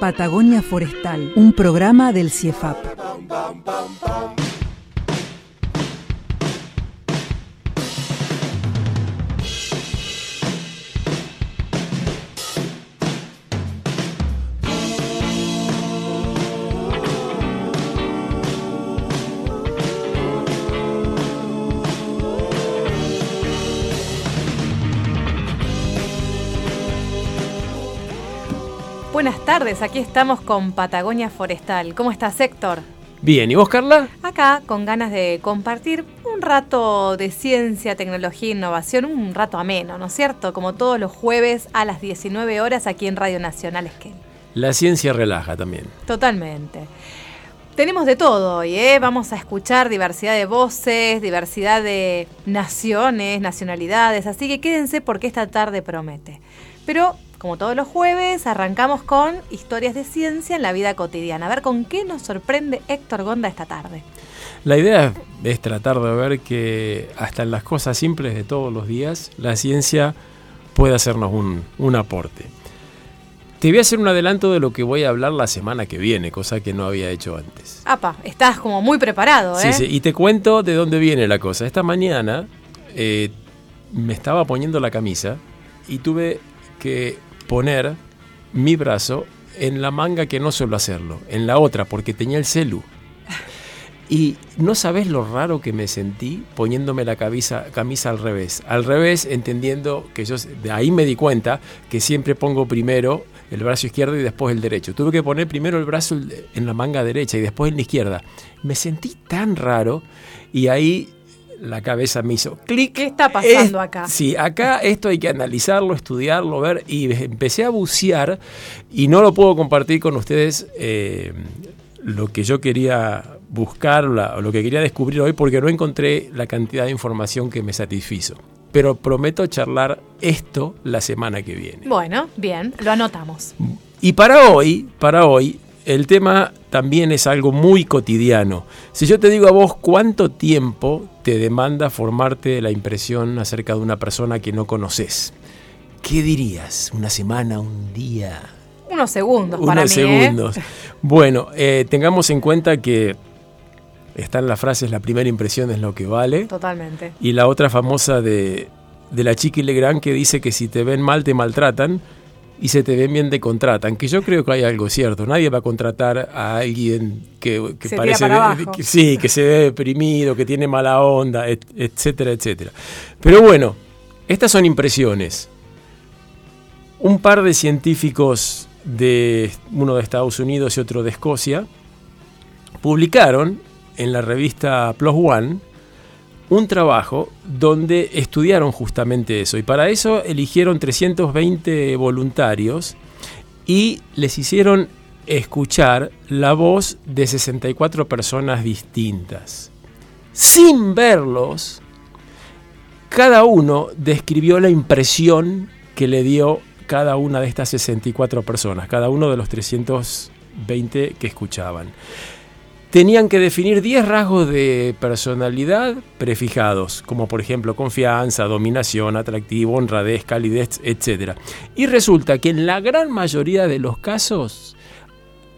Patagonia Forestal, un programa del CIEFAP. Buenas tardes, aquí estamos con Patagonia Forestal. ¿Cómo estás, Héctor? Bien, ¿y vos, Carla? Acá con ganas de compartir un rato de ciencia, tecnología e innovación, un rato ameno, ¿no es cierto? Como todos los jueves a las 19 horas aquí en Radio Nacional Esquel. La ciencia relaja también. Totalmente. Tenemos de todo hoy, ¿eh? Vamos a escuchar diversidad de voces, diversidad de naciones, nacionalidades, así que quédense porque esta tarde promete. Pero como todos los jueves, arrancamos con historias de ciencia en la vida cotidiana. A ver con qué nos sorprende Héctor Gonda esta tarde. La idea es tratar de ver que hasta en las cosas simples de todos los días, la ciencia puede hacernos un, un aporte. Te voy a hacer un adelanto de lo que voy a hablar la semana que viene, cosa que no había hecho antes. Apa, estás como muy preparado, ¿eh? Sí, sí, y te cuento de dónde viene la cosa. Esta mañana eh, me estaba poniendo la camisa y tuve que poner mi brazo en la manga que no suelo hacerlo, en la otra, porque tenía el celu. Y no sabes lo raro que me sentí poniéndome la camisa, camisa al revés. Al revés, entendiendo que yo, de ahí me di cuenta que siempre pongo primero el brazo izquierdo y después el derecho. Tuve que poner primero el brazo en la manga derecha y después en la izquierda. Me sentí tan raro y ahí la cabeza me hizo clic. ¿Qué está pasando acá? Sí, acá esto hay que analizarlo, estudiarlo, ver. Y empecé a bucear y no lo puedo compartir con ustedes eh, lo que yo quería buscar o lo que quería descubrir hoy porque no encontré la cantidad de información que me satisfizo. Pero prometo charlar esto la semana que viene. Bueno, bien, lo anotamos. Y para hoy, para hoy, el tema también es algo muy cotidiano. Si yo te digo a vos cuánto tiempo te demanda formarte la impresión acerca de una persona que no conoces, ¿qué dirías? ¿Una semana, un día? Unos segundos para Unos mí. ¿eh? segundos. Bueno, eh, tengamos en cuenta que están las frases, la primera impresión es lo que vale. Totalmente. Y la otra famosa de, de la chiqui Legrand que dice que si te ven mal te maltratan y se te ven bien te contratan, que yo creo que hay algo cierto, nadie va a contratar a alguien que, parece de- que- sí, que se ve deprimido, que tiene mala onda, et- etcétera, etcétera. Pero bueno, estas son impresiones. Un par de científicos de uno de Estados Unidos y otro de Escocia publicaron en la revista Plus One un trabajo donde estudiaron justamente eso. Y para eso eligieron 320 voluntarios y les hicieron escuchar la voz de 64 personas distintas. Sin verlos, cada uno describió la impresión que le dio cada una de estas 64 personas, cada uno de los 320 que escuchaban tenían que definir 10 rasgos de personalidad prefijados, como por ejemplo confianza, dominación, atractivo, honradez, calidez, etc. Y resulta que en la gran mayoría de los casos,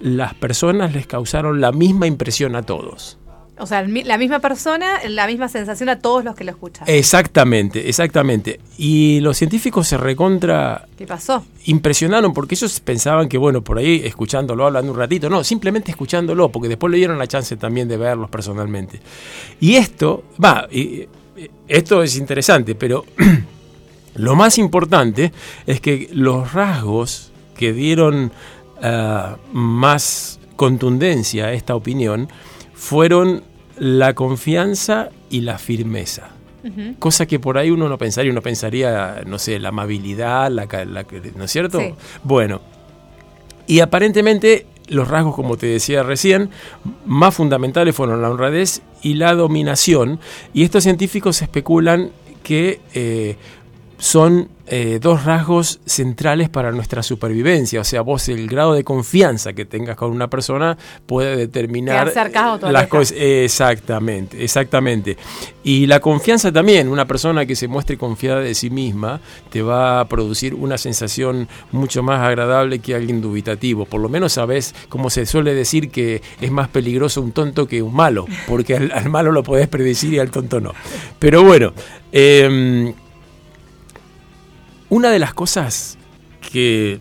las personas les causaron la misma impresión a todos. O sea, la misma persona, la misma sensación a todos los que lo escuchan. Exactamente, exactamente. Y los científicos se recontra ¿Qué pasó? impresionaron porque ellos pensaban que, bueno, por ahí escuchándolo, hablando un ratito, no, simplemente escuchándolo, porque después le dieron la chance también de verlos personalmente. Y esto, va, esto es interesante, pero lo más importante es que los rasgos que dieron ah, más contundencia a esta opinión fueron la confianza y la firmeza. Cosa que por ahí uno no pensaría, uno pensaría, no sé, la amabilidad, la, la- ¿no es cierto? Sí. Bueno, Y aparentemente los rasgos, como te decía recién, más fundamentales fueron la honradez y la dominación. Y estos científicos especulan que eh, son eh, dos rasgos centrales para nuestra supervivencia. O sea, vos el grado de confianza que tengas con una persona puede determinar las cosas. exactamente, exactamente. Y la confianza también, una persona que se muestre confiada de sí misma, te va a producir una sensación mucho más agradable que alguien dubitativo. Por lo menos sabes, como se suele decir, que es más peligroso un tonto que un malo, porque al, malo lo podés predecir y al tonto no. Pero bueno. Em, una de las cosas que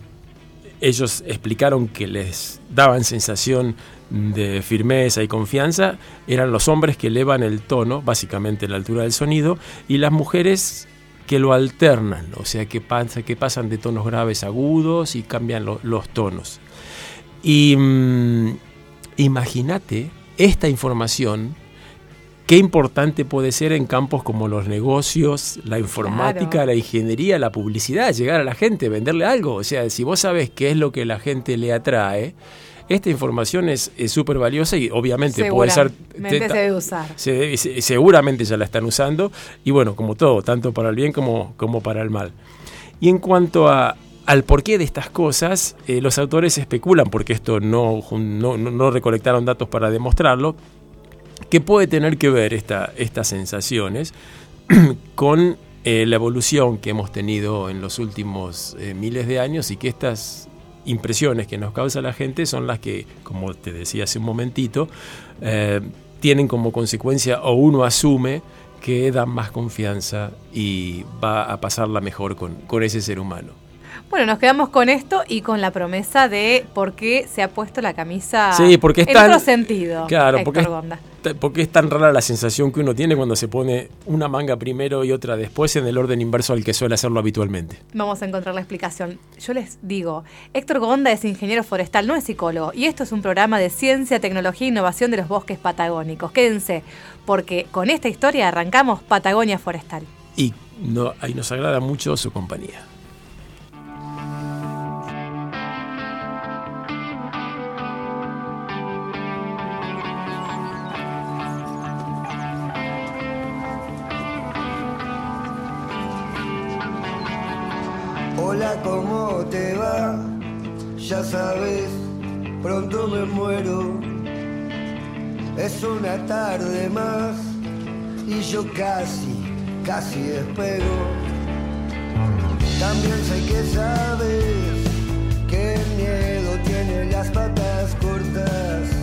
ellos explicaron que les daban sensación de firmeza y confianza eran los hombres que elevan el tono, básicamente la altura del sonido, y las mujeres que lo alternan, o sea, que, que pasan de tonos graves a agudos y cambian los tonos. Y mm, imagínate esta información qué importante puede ser en campos como los negocios, la informática, la ingeniería, la publicidad, llegar a la gente, venderle algo. O sea, si vos sabes qué es lo que la gente le atrae, esta información es súper valiosa y obviamente puede ser... Se debe usar. seguramente ya la están usando y bueno, como todo, tanto para el bien como, como para el mal. Y en cuanto a, al porqué de estas cosas, eh, los autores especulan, porque esto no, no, no recolectaron datos para demostrarlo, que puede tener que ver esta, estas sensaciones con eh, la evolución que hemos tenido en los últimos eh, miles de años y que estas impresiones que nos causa la gente son las que, como te decía hace un momentito, eh, tienen como consecuencia o uno asume que dan más confianza y va a pasarla mejor con, con ese ser humano. Bueno, nos quedamos con esto y con la promesa de por qué se ha puesto la camisa sí, porque en otro sentido. Claro, porque es, porque es tan rara la sensación que uno tiene cuando se pone una manga primero y otra después en el orden inverso al que suele hacerlo habitualmente. Vamos a encontrar la explicación. Yo les digo, Héctor Gonda es ingeniero forestal, no es psicólogo, y esto es un programa de ciencia, tecnología e innovación de los bosques patagónicos. Quédense, porque con esta historia arrancamos Patagonia Forestal. Y no, ahí nos agrada mucho su compañía. Tarde más y yo casi, casi despego. También sé que sabes que el miedo tiene las patas cortas.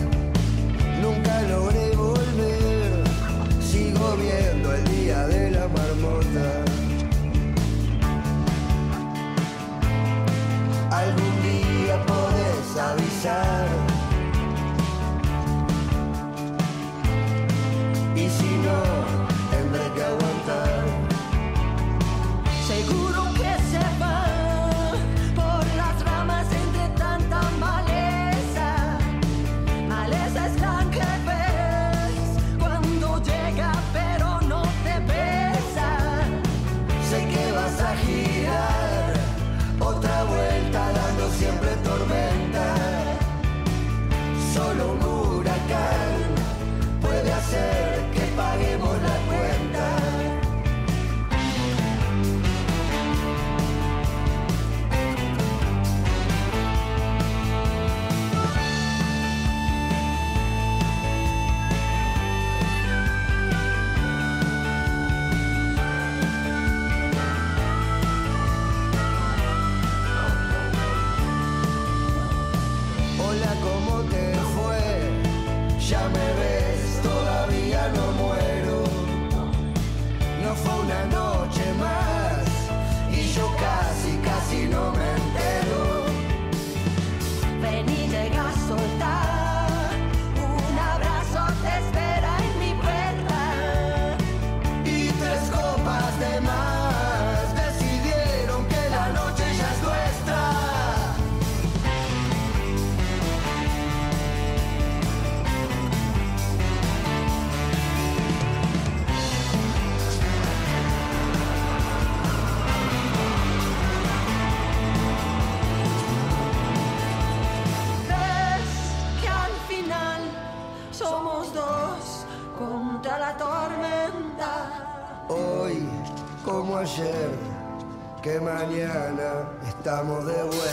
Mañana estamos de vuelta.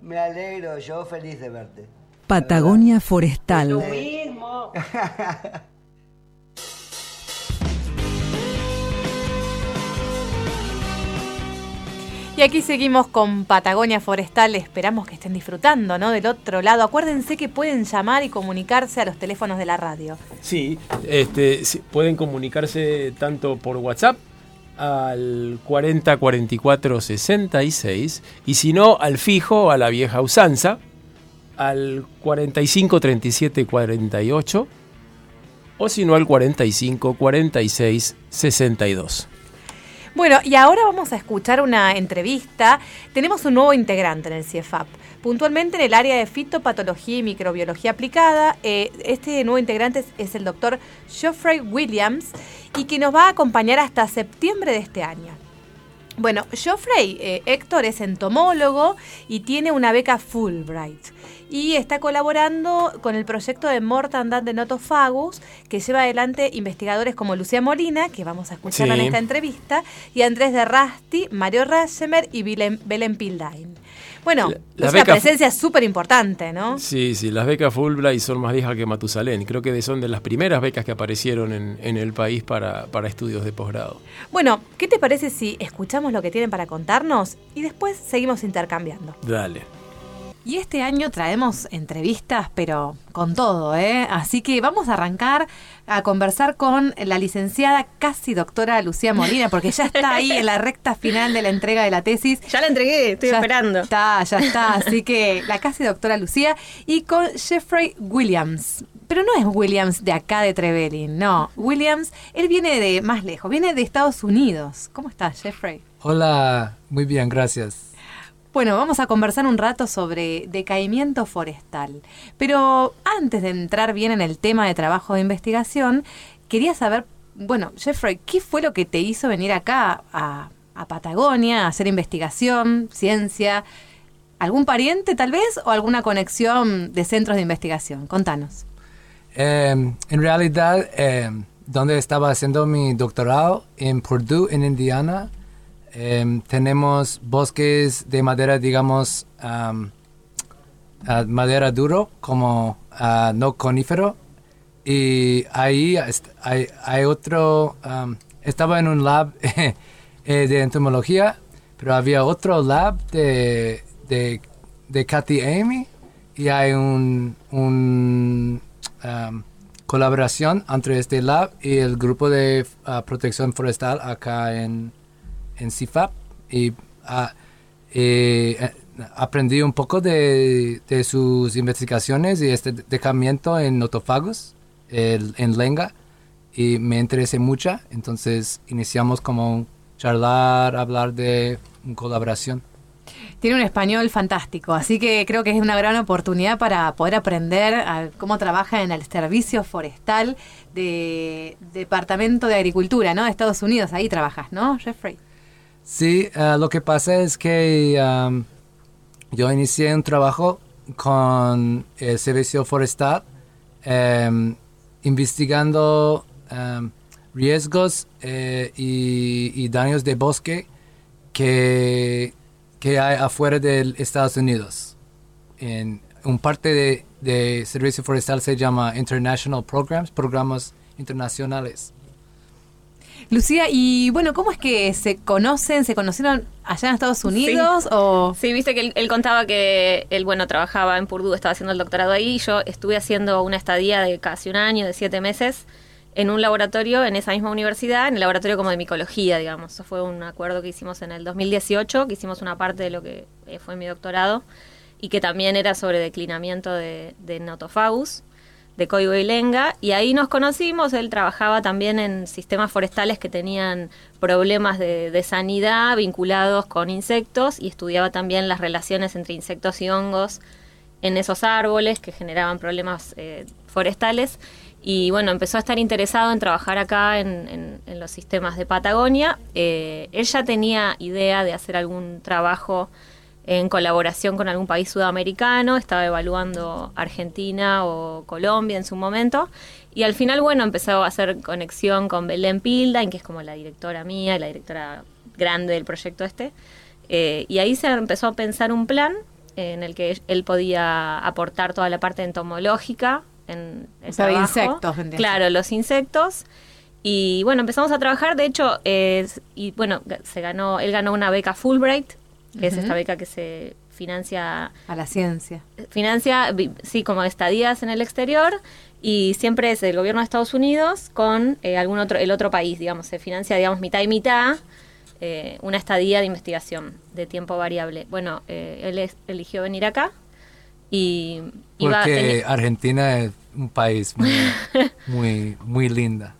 Me alegro, yo feliz de verte. Patagonia Forestal. mismo. Y aquí seguimos con Patagonia Forestal. Esperamos que estén disfrutando, ¿no? Del otro lado. Acuérdense que pueden llamar y comunicarse a los teléfonos de la radio. Sí, este, sí, pueden comunicarse tanto por WhatsApp al 40 44 66 y si no al fijo, a la vieja usanza, al 45 37 48 o si no al 45 46 62. Bueno, y ahora vamos a escuchar una entrevista. Tenemos un nuevo integrante en el CIEFAP, puntualmente en el área de fitopatología y microbiología aplicada. Eh, este nuevo integrante es, es el doctor Geoffrey Williams y que nos va a acompañar hasta septiembre de este año. Bueno, Geoffrey eh, Héctor es entomólogo y tiene una beca Fulbright. Y está colaborando con el proyecto de Mortandad de Notofagus, que lleva adelante investigadores como Lucía Molina, que vamos a escucharla Sí. en esta entrevista, y Andrés de Rasti, Mario Raschemer y Belén Pildain. Bueno, La- es presencia súper importante, ¿no? Sí, sí, las becas Fulbright son más viejas que Matusalén. Creo que son de las primeras becas que aparecieron en, en el país para, para estudios de posgrado. Bueno, ¿qué te parece si escuchamos lo que tienen para contarnos y después seguimos intercambiando? Dale. Y este año traemos entrevistas, pero con todo, ¿eh? Así que vamos a arrancar a conversar con la licenciada casi doctora Lucía Molina, porque ya está ahí en la recta final de la entrega de la tesis. Ya la entregué, estoy Ya esperando. Está, ya está. Así que la casi doctora Lucía y con Jeffrey Williams. Pero no es Williams de acá de Trevelin, no. Williams, él viene de más lejos, viene de Estados Unidos. ¿Cómo estás, Jeffrey? Hola, muy bien, gracias. Bueno, vamos a conversar un rato sobre decaimiento forestal. Pero antes de entrar bien en el tema de trabajo de investigación, quería saber, bueno, Jeffrey, ¿qué fue lo que te hizo venir acá a, Patagonia a hacer investigación, ciencia? ¿Algún pariente tal vez o alguna conexión de centros de investigación? Contanos. Eh, en realidad, eh, donde estaba haciendo mi doctorado, en Purdue, en Indiana, eh, tenemos bosques de madera, digamos, am, ah, madera duro, como no conífero. Y ahí hay, hay otro, estaba en un lab eh, de entomología, pero había otro lab de, de, de Cathy Amy y hay un, un colaboración entre este lab y el grupo de ah, protección forestal acá en, en CIFAP y eh, aprendí un poco de, sus investigaciones y este decamiento en notofagus, el- en lenga, y me interesé mucho, entonces iniciamos como charlar, hablar de colaboración. Tiene un español fantástico, así que creo que es una gran oportunidad para poder aprender cómo trabaja en el servicio forestal de Departamento de Agricultura, ¿no? De Estados Unidos. Ahí trabajas, ¿no, Jeffrey? Sí, eh, lo que pasa es que yo inicié un trabajo con el Servicio Forestal em, investigando em, riesgos eh, y, y daños de bosque que que hay afuera de Estados Unidos. En un parte de, de servicio forestal se llama International Programs, programas internacionales. Lucía, y bueno, ¿cómo es que se conocen? ¿Se conocieron allá en Estados Unidos? O... Sí, viste que él, él contaba que él, bueno, trabajaba en Purdue, estaba haciendo el doctorado ahí, y yo estuve haciendo una estadía de casi un año, de siete meses, en un laboratorio en esa misma universidad, en el laboratorio como de micología, digamos. Eso fue un acuerdo que hicimos en el 2018, que hicimos una parte de lo que eh, fue mi doctorado, y que también era sobre declinamiento de, de Notofagus, de Coigo y Lenga, y ahí nos conocimos, él trabajaba también en sistemas forestales que tenían problemas de, de sanidad vinculados con insectos, y estudiaba también las relaciones entre insectos y hongos en esos árboles que generaban problemas eh, forestales. Y bueno, empezó a estar interesado en trabajar acá en los sistemas de Patagonia. Eh, él ya tenía idea de hacer algún trabajo en colaboración con algún país sudamericano, estaba evaluando Argentina o Colombia en su momento, y al final, bueno, empezó a hacer conexión con Belén Pildain, que es como la directora mía, la directora grande del proyecto este, Eh, y ahí se empezó a pensar un plan en el que él podía aportar toda la parte entomológica en el O sea, trabajo. insectos, vendría a Claro, los insectos. Y bueno, empezamos a trabajar, de hecho, y bueno, se ganó, él ganó una beca Fulbright, que es esta beca que se financia, A la ciencia. financia, vi- sí, como estadías en el exterior, y siempre es el gobierno de Estados Unidos con eh, algún otro, el otro país, digamos, se financia, digamos, mitad y mitad, eh, una estadía de investigación de tiempo variable. Bueno, eh, él es- eligió venir acá y iba Porque Argentina es un país muy, muy, muy linda.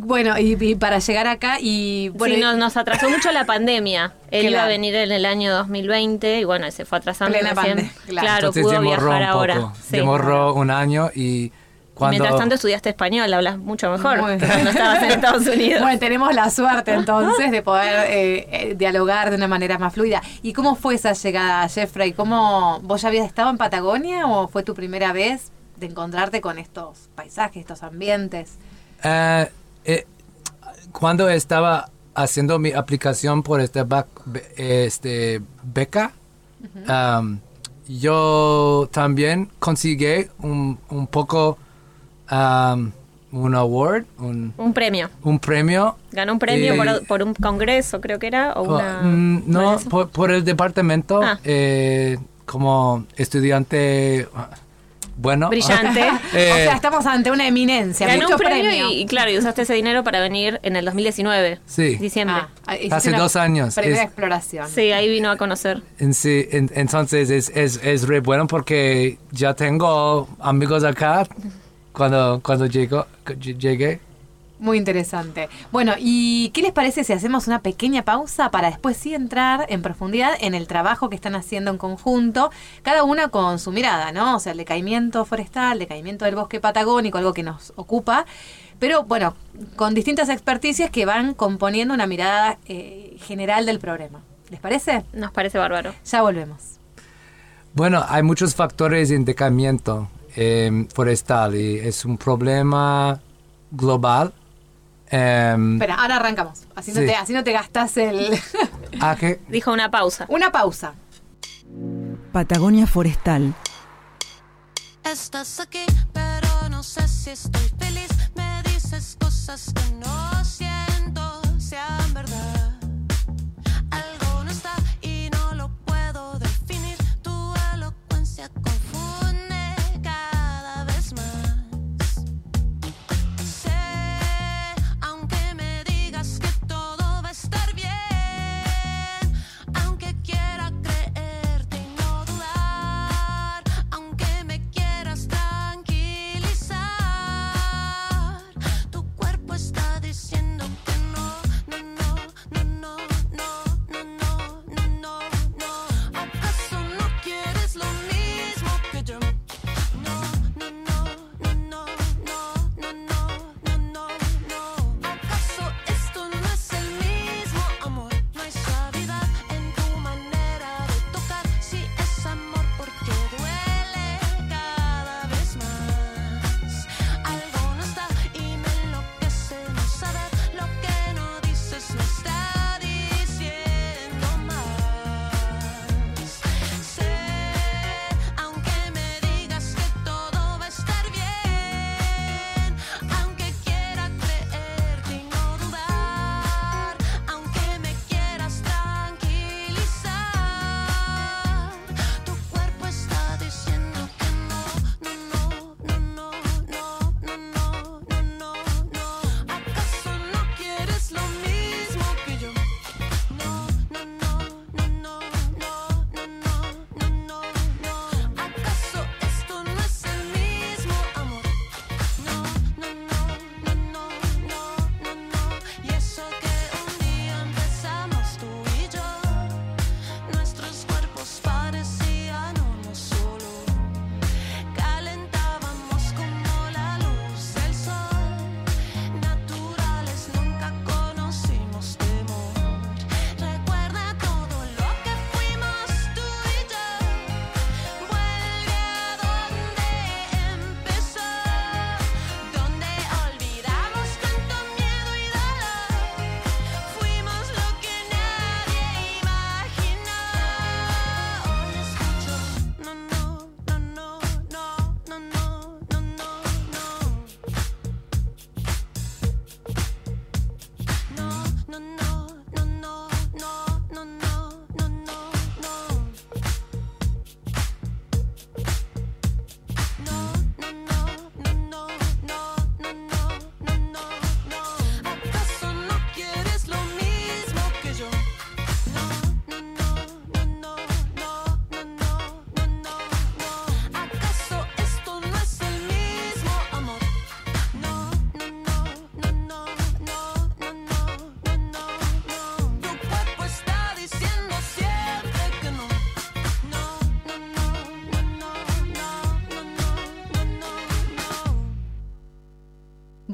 Bueno, y, y para llegar acá y bueno, sí, y- nos, nos atrasó mucho la pandemia. Él iba a venir en el año 2020 y bueno, se fue atrasando. Plena pandemia, claro. Claro, Entonces pudo demoró viajar un ahora. Sí. demoró un año y Y cuando... Mientras tanto estudiaste español, hablas mucho mejor bien. cuando estabas en Estados Unidos. Bueno, tenemos la suerte entonces de poder eh, eh, dialogar de una manera más fluida. ¿Y cómo fue esa llegada, Jeffrey? ¿Cómo vos ya habías estado en Patagonia o fue tu primera vez de encontrarte con estos paisajes, estos ambientes? Eh, eh, cuando estaba haciendo mi aplicación por este, este beca, um, yo también conseguí un, un poco um, un award, un, Un premio. un premio. Ganó un premio por, por un congreso, creo que era, o una... mm, no, por, por el departamento, Ah. eh, como estudiante bueno. Brillante. Eh, o sea, estamos ante una eminencia, Ganó un premio premio. y, y claro, y usaste ese dinero para venir en el 2019. Sí. Diciembre. Ah, Hace dos años. Primera Es- exploración. Sí, ahí vino a conocer. En sí, en- entonces es, es, es re bueno porque ya tengo amigos acá cuando, cuando llego, llegué. Muy interesante. Bueno, ¿y qué les parece si hacemos una pequeña pausa para después sí entrar en profundidad en el trabajo que están haciendo en conjunto, cada una con su mirada, ¿no? O sea, el decaimiento forestal, el decaimiento del bosque patagónico, algo que nos ocupa, pero bueno, con distintas experticias que van componiendo una mirada eh, general del problema. ¿Les parece? Nos parece bárbaro. Ya volvemos. Bueno, hay muchos factores de decaimiento eh, forestal y es un problema global. Em, Espera, ahora arrancamos. Así no, Sí. te, así no te gastas el... ¿a qué? Dijo una pausa. una pausa. Patagonia Forestal. Estás aquí, pero no sé si estoy feliz. Me dices cosas que no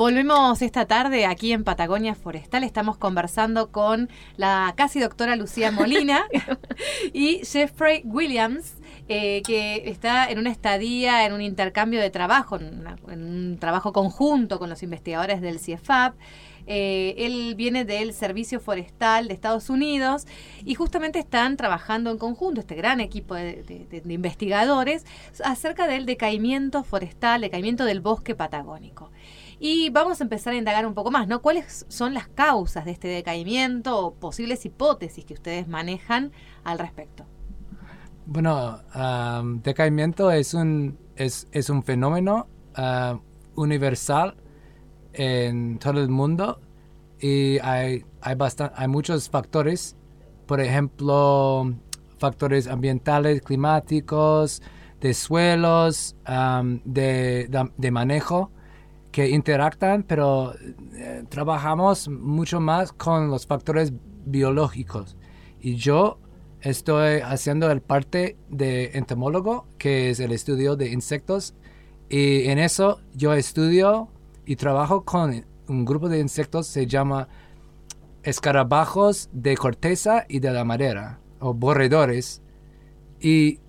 Volvemos esta tarde aquí en Patagonia Forestal. Estamos conversando con la casi doctora Lucía Molina y Jeffrey Williams, eh, que está en una estadía, en un intercambio de trabajo, en, una- en un trabajo conjunto con los investigadores del CIEFAP. Eh, él viene del Servicio Forestal de Estados Unidos y justamente están trabajando en conjunto, este gran equipo de, de- de- de investigadores, acerca del decaimiento forestal, decaimiento del bosque patagónico. Y vamos a empezar a indagar un poco más, ¿no? ¿Cuáles son las causas de este decaimiento o posibles hipótesis que ustedes manejan al respecto? Bueno, am, decaimiento es un, es, es un fenómeno ah, universal en todo el mundo y hay, hay, hay muchos factores, por ejemplo, factores ambientales, climáticos, de suelos, de, de- de manejo que interactan, pero eh, trabajamos mucho más con los factores biológicos. Y yo estoy haciendo el parte de entomólogo, que es el estudio de insectos, y en eso yo estudio y trabajo con un grupo de insectos, se llama escarabajos de corteza y de la madera, o borredores. Y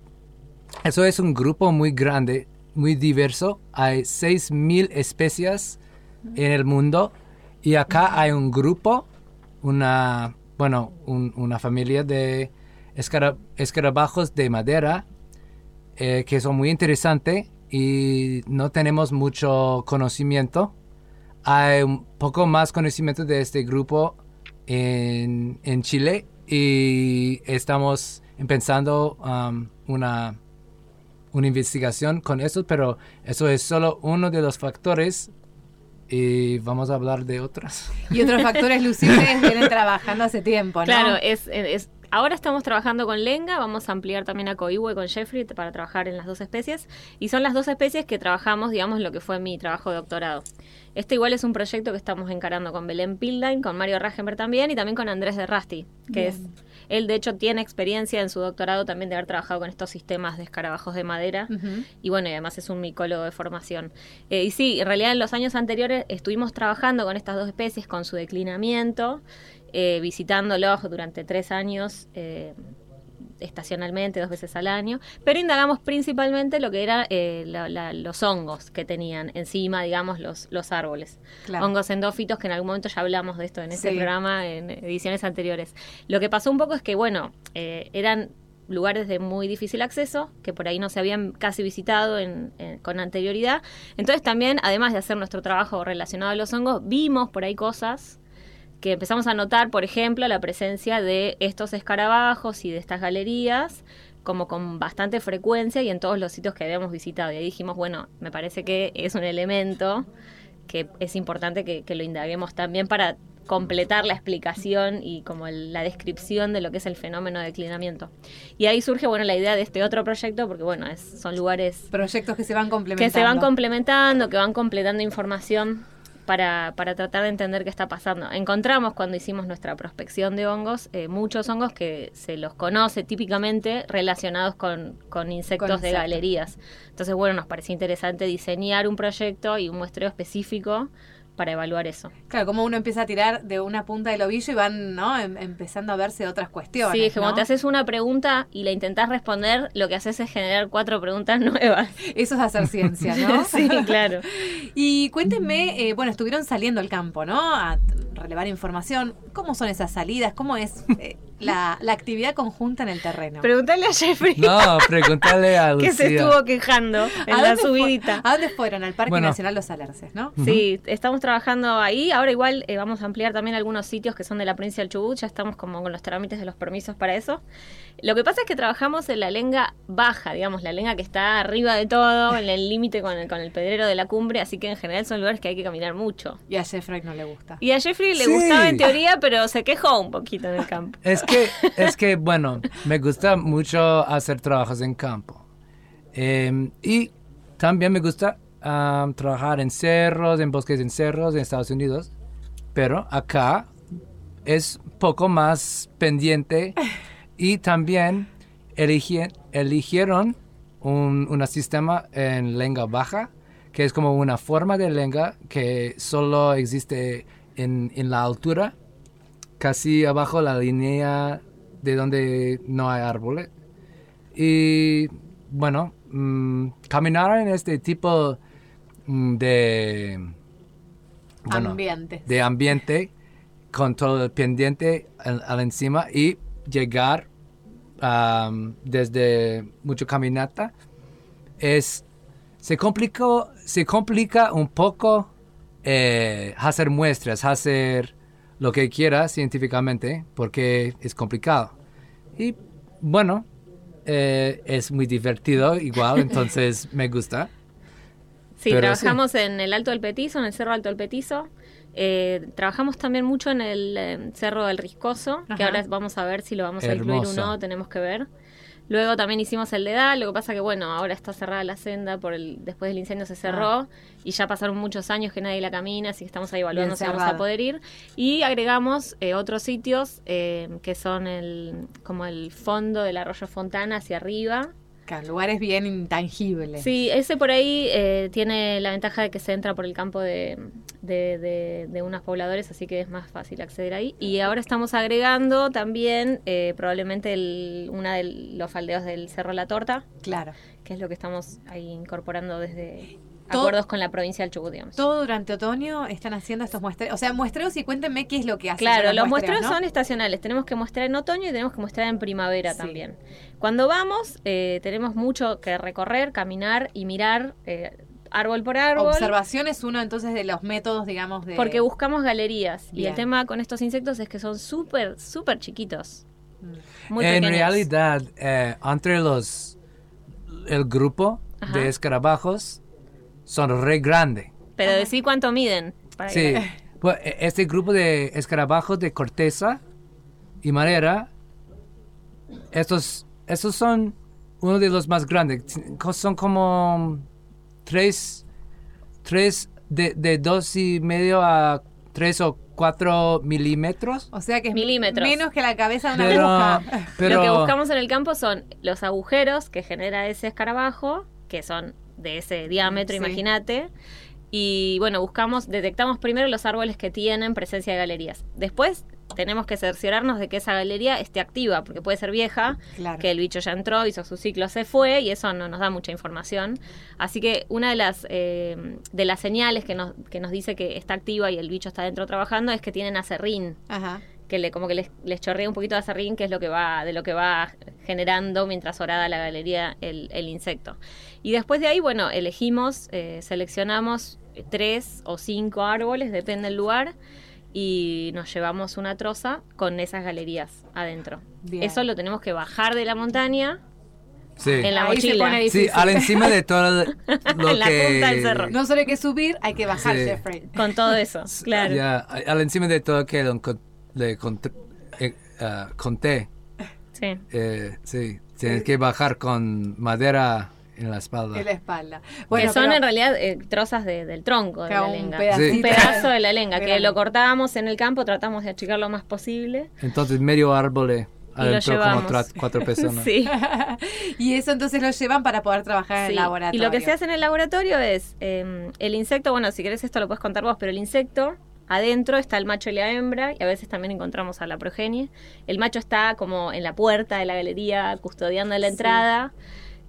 eso es un grupo muy grande, muy diverso. Hay 6.000 especies en el mundo. Y acá hay un grupo, una, bueno, un- una familia de escara- escarabajos de madera eh, que son muy interesantes y no tenemos mucho conocimiento. Hay un poco más conocimiento de este grupo en, en Chile y estamos empezando um, una, una investigación con eso, pero eso es solo uno de los factores y vamos a hablar de otras. Y otros factores, Lucía, ustedes vienen trabajando hace tiempo, ¿no? Claro, es, es- ahora estamos trabajando con Lenga, vamos a ampliar también a Coihue con Jeffrey para trabajar en las dos especies. Y son las dos especies que trabajamos, digamos, lo que fue mi trabajo de doctorado. Este igual es un proyecto que estamos encarando con Belén Pildain, con Mario Ragenberg también y también con Andrés de Rasti, que es... Él, de hecho, tiene experiencia en su doctorado también de haber trabajado con estos sistemas de escarabajos de madera. Y bueno, y además es un micólogo de formación. Eh, y sí, en realidad en los años anteriores estuvimos trabajando con estas dos especies, con su declinamiento, eh, visitándolos durante tres años. eh, estacionalmente, dos veces al año, pero indagamos principalmente lo que eran los hongos que tenían encima, digamos, los, los árboles. Claro. Hongos endófitos, que en algún momento ya hablamos de esto en este Sí. programa, en ediciones anteriores. Lo que pasó un poco es que, bueno, eh, eran lugares de muy difícil acceso, que por ahí no se habían casi visitado en- en- con anterioridad. Entonces también, además de hacer nuestro trabajo relacionado a los hongos, vimos por ahí cosas que empezamos a notar, por ejemplo, la presencia de estos escarabajos y de estas galerías como con bastante frecuencia y en todos los sitios que habíamos visitado. Y ahí dijimos, bueno, me parece que es un elemento que es importante que, que lo indaguemos también para completar la explicación y como el- la descripción de lo que es el fenómeno de declinamiento. Y ahí surge, bueno, la idea de este otro proyecto, porque bueno, es, son lugares Proyectos que se van complementando. que se van complementando, que van completando información para, para tratar de entender qué está pasando. Encontramos cuando hicimos nuestra prospección de hongos, eh, muchos hongos que se los conoce típicamente relacionados con, con insectos Con de galerías. Entonces, bueno, nos pareció interesante diseñar un proyecto y un muestreo específico para evaluar eso. Claro, como uno empieza a tirar de una punta del ovillo y van, ¿no? Em- empezando a verse otras cuestiones. Sí, es que ¿no? cuando te haces una pregunta y la intentás responder, lo que haces es generar cuatro preguntas nuevas. Eso es hacer ciencia, ¿no? sí, claro. Y cuéntenme, eh, bueno, estuvieron saliendo al campo, ¿no? A relevar información. ¿Cómo son esas salidas? ¿Cómo es eh, la, la actividad conjunta en el terreno? Pregúntale a Jeffrey. No, pregúntale a que se Lucía. estuvo quejando en ¿A la subidita. ¿A dónde fueron? Al Parque Bueno. Nacional Los Alerces, ¿no? Sí, estamos trabajando ahí. Ahora igual eh, vamos a ampliar también algunos sitios que son de la provincia del Chubut. Ya estamos como con los trámites de los permisos para eso. Lo que pasa es que trabajamos en la lenga baja, digamos, la lenga que está arriba de todo, en el límite con el, con el pedrero de la cumbre. Así que en general son lugares que hay que caminar mucho. Y a Jeffrey no le gusta. Y a Jeffrey le Sí. gustaba en teoría, pero se quejó un poquito en el campo. Es que, es que, bueno, me gusta mucho hacer trabajos en campo. Eh, y también me gusta trabajar en cerros, en bosques en cerros en Estados Unidos. Pero acá es poco más pendiente y también eligien- eligieron un, un sistema en lengua baja que es como una forma de lenga que solo existe en, en la altura, casi abajo la línea de donde no hay árboles. Y bueno, mm, caminar en este tipo mm, de bueno, Ambientes. de ambiente con todo el pendiente al, al encima y llegar am, desde mucho caminata es se complicó se complica un poco eh, hacer muestras hacer lo que quiera científicamente porque es complicado y bueno eh, es muy divertido igual entonces me gusta Sí, Pero trabajamos en el Alto del Petizo, en el Cerro Alto del Petizo. Eh, trabajamos también mucho en el eh, Cerro del Riscoso, Ajá. que ahora vamos a ver si lo vamos a incluir o no, tenemos que ver. Luego también hicimos el dedal, lo que pasa que bueno, ahora está cerrada la senda, por el, después del incendio se cerró Ah. y ya pasaron muchos años que nadie la camina, así que estamos ahí evaluando Bien si vamos a poder ir. Y agregamos eh, otros sitios eh, que son el, como el fondo del arroyo Fontana hacia arriba, Claro, lugares bien intangibles. Sí, ese por ahí eh, tiene la ventaja de que se entra por el campo de, de, de- de unos pobladores, así que es más fácil acceder ahí. Y ahora estamos agregando también eh, probablemente el, una de los faldeos del Cerro La Torta, Claro. que es lo que estamos ahí incorporando desde Todo- acuerdos con la provincia del Chubut, digamos. Todo durante otoño están haciendo estos muestreos. O sea, muestreos y cuéntenme qué es lo que hacen. Claro, los muestreos ¿no? son estacionales. Tenemos que mostrar en otoño y tenemos que mostrar en primavera Sí. también. Cuando vamos, eh, tenemos mucho que recorrer, caminar y mirar eh, árbol por árbol. Observación es uno entonces de los métodos, digamos, de... Porque buscamos galerías. Y el tema con estos insectos es que son súper, súper chiquitos. Mm. Muy en pequeños. realidad, eh, entre los el grupo Ajá. de escarabajos son re grande. Pero decí cuánto miden. para Sí. que- Pues, e- este grupo de escarabajos de corteza y madera, estos, estos son uno de los más grandes. Son como tres, tres de, de dos y medio a tres o cuatro milímetros. O sea que es Milímetros. menos que la cabeza de una Pero, aguja. pero Lo que buscamos en el campo son los agujeros que genera ese escarabajo, que son de ese diámetro, Sí. imagínate. Y bueno, buscamos, detectamos primero los árboles que tienen presencia de galerías. Después tenemos que cerciorarnos de que esa galería esté activa, porque puede ser vieja, Claro. que el bicho ya entró, hizo su ciclo, se fue, y eso no nos da mucha información. Así que una de las, eh, de las señales que nos, que nos dice que está activa y el bicho está dentro trabajando es que tienen acerrín Ajá. Que le como que les, les chorrea un poquito de acerrín, que es lo que va, de lo que va generando mientras orada la galería el, el insecto. Y después de ahí, bueno, elegimos, eh, seleccionamos tres o cinco árboles, depende del lugar, y nos llevamos una troza con esas galerías adentro. Bien. Eso lo tenemos que bajar de la montaña sí. en la Ahí se mochila. pone Sí, al encima de todo lo En la que... punta del cerro. No solo hay que subir, hay que bajar, Sí. Jeffrey. Con todo eso, claro. Ya, al encima de todo que lo le contr- eh, ah, conté. Sí. Eh, sí, tienes que bajar con madera en la espalda. En la espalda. que son pero- en realidad eh, trozas de- del tronco de la un lenga. pedacito. Un pedazo de la lenga, que lo cortábamos en el campo, tratamos de achicar lo más posible. Entonces medio árbol eh, Y lo adentro como cuatro personas. Sí. y eso entonces lo llevan para poder trabajar en sí. el laboratorio. Y lo que se hace en el laboratorio es eh, el insecto, bueno, si querés esto lo puedes contar vos, pero el insecto adentro está el macho y la hembra y a veces también encontramos a la progenie. El macho está como en la puerta de la galería custodiando la Sí. entrada.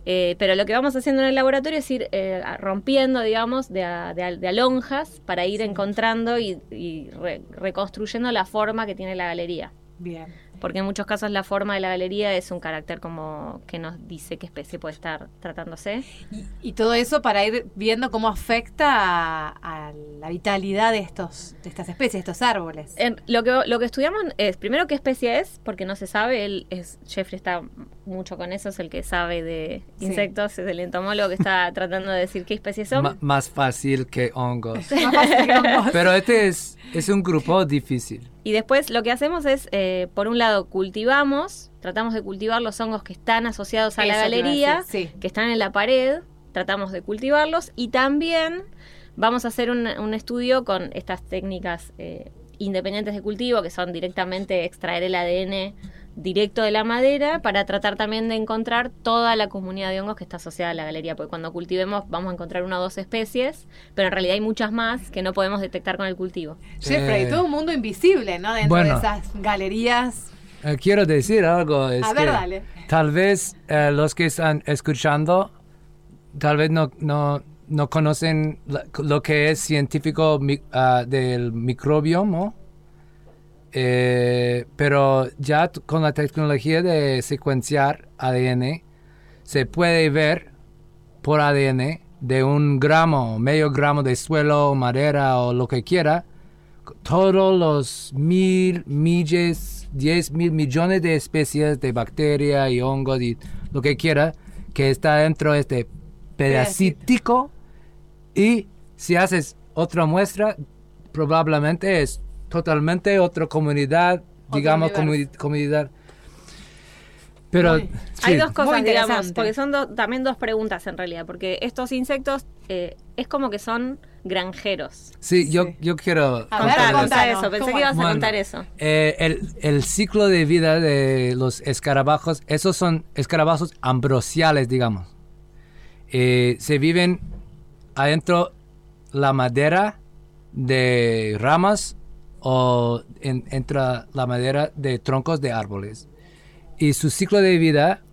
eh, pero lo que vamos haciendo en el laboratorio es ir eh, rompiendo, digamos, de, a- de a- de alonjas para ir encontrando y, y re- reconstruyendo la forma que tiene la galería. Bien. Porque en muchos casos la forma de la galería es un carácter como que nos dice qué especie puede estar tratándose. Y, y todo eso para ir viendo cómo afecta a, a la vitalidad de estos de estas especies, de estos árboles. En- lo, que, lo que estudiamos es primero qué especie es, porque no se sabe. Él es, Jeffrey está mucho con eso, es el que sabe de Sí. insectos, es el entomólogo que está tratando de decir qué especies son. Ma- más fácil que hongos. Más fácil que hongos. Pero este es, es un grupo difícil. Y después lo que hacemos es, eh, por un lado, cultivamos, tratamos de cultivar los hongos que están asociados a la Eso galería, sí. que están en la pared, tratamos de cultivarlos y también vamos a hacer un, un estudio con estas técnicas eh, independientes de cultivo, que son directamente extraer el ADN directo de la madera para tratar también de encontrar toda la comunidad de hongos que está asociada a la galería, porque cuando cultivemos vamos a encontrar una o dos especies, pero en realidad hay muchas más que no podemos detectar con el cultivo. Jeffrey, Eh, todo un mundo invisible, ¿no? Dentro bueno. de esas galerías. Eh, quiero decir algo. Es A ver, que dale. Tal vez eh, los que están escuchando, tal vez no, no, no conocen lo que es científico ah, del microbioma. Eh, pero ya con la tecnología de secuenciar ADN, se puede ver por ADN de un gramo, medio gramo de suelo, madera o lo que quiera, todos los mil, milles, diez mil millones de especies de bacterias y hongos y lo que quiera que está dentro de este pedacitico y si haces otra muestra probablemente es totalmente otra comunidad digamos comunidad. Pero Hay dos cosas, digamos, porque son do- también dos preguntas en realidad, porque estos insectos eh, es como que son granjeros. Sí, yo, Sí. yo quiero A ver, Contar, eso, pensé ¿cómo que ibas a contar eso. Eh, el, el ciclo de vida de los escarabajos, esos son escarabajos ambrosiales, digamos. Eh, se viven adentro la madera de ramas o en- entra la madera de troncos de árboles. Y su ciclo de vida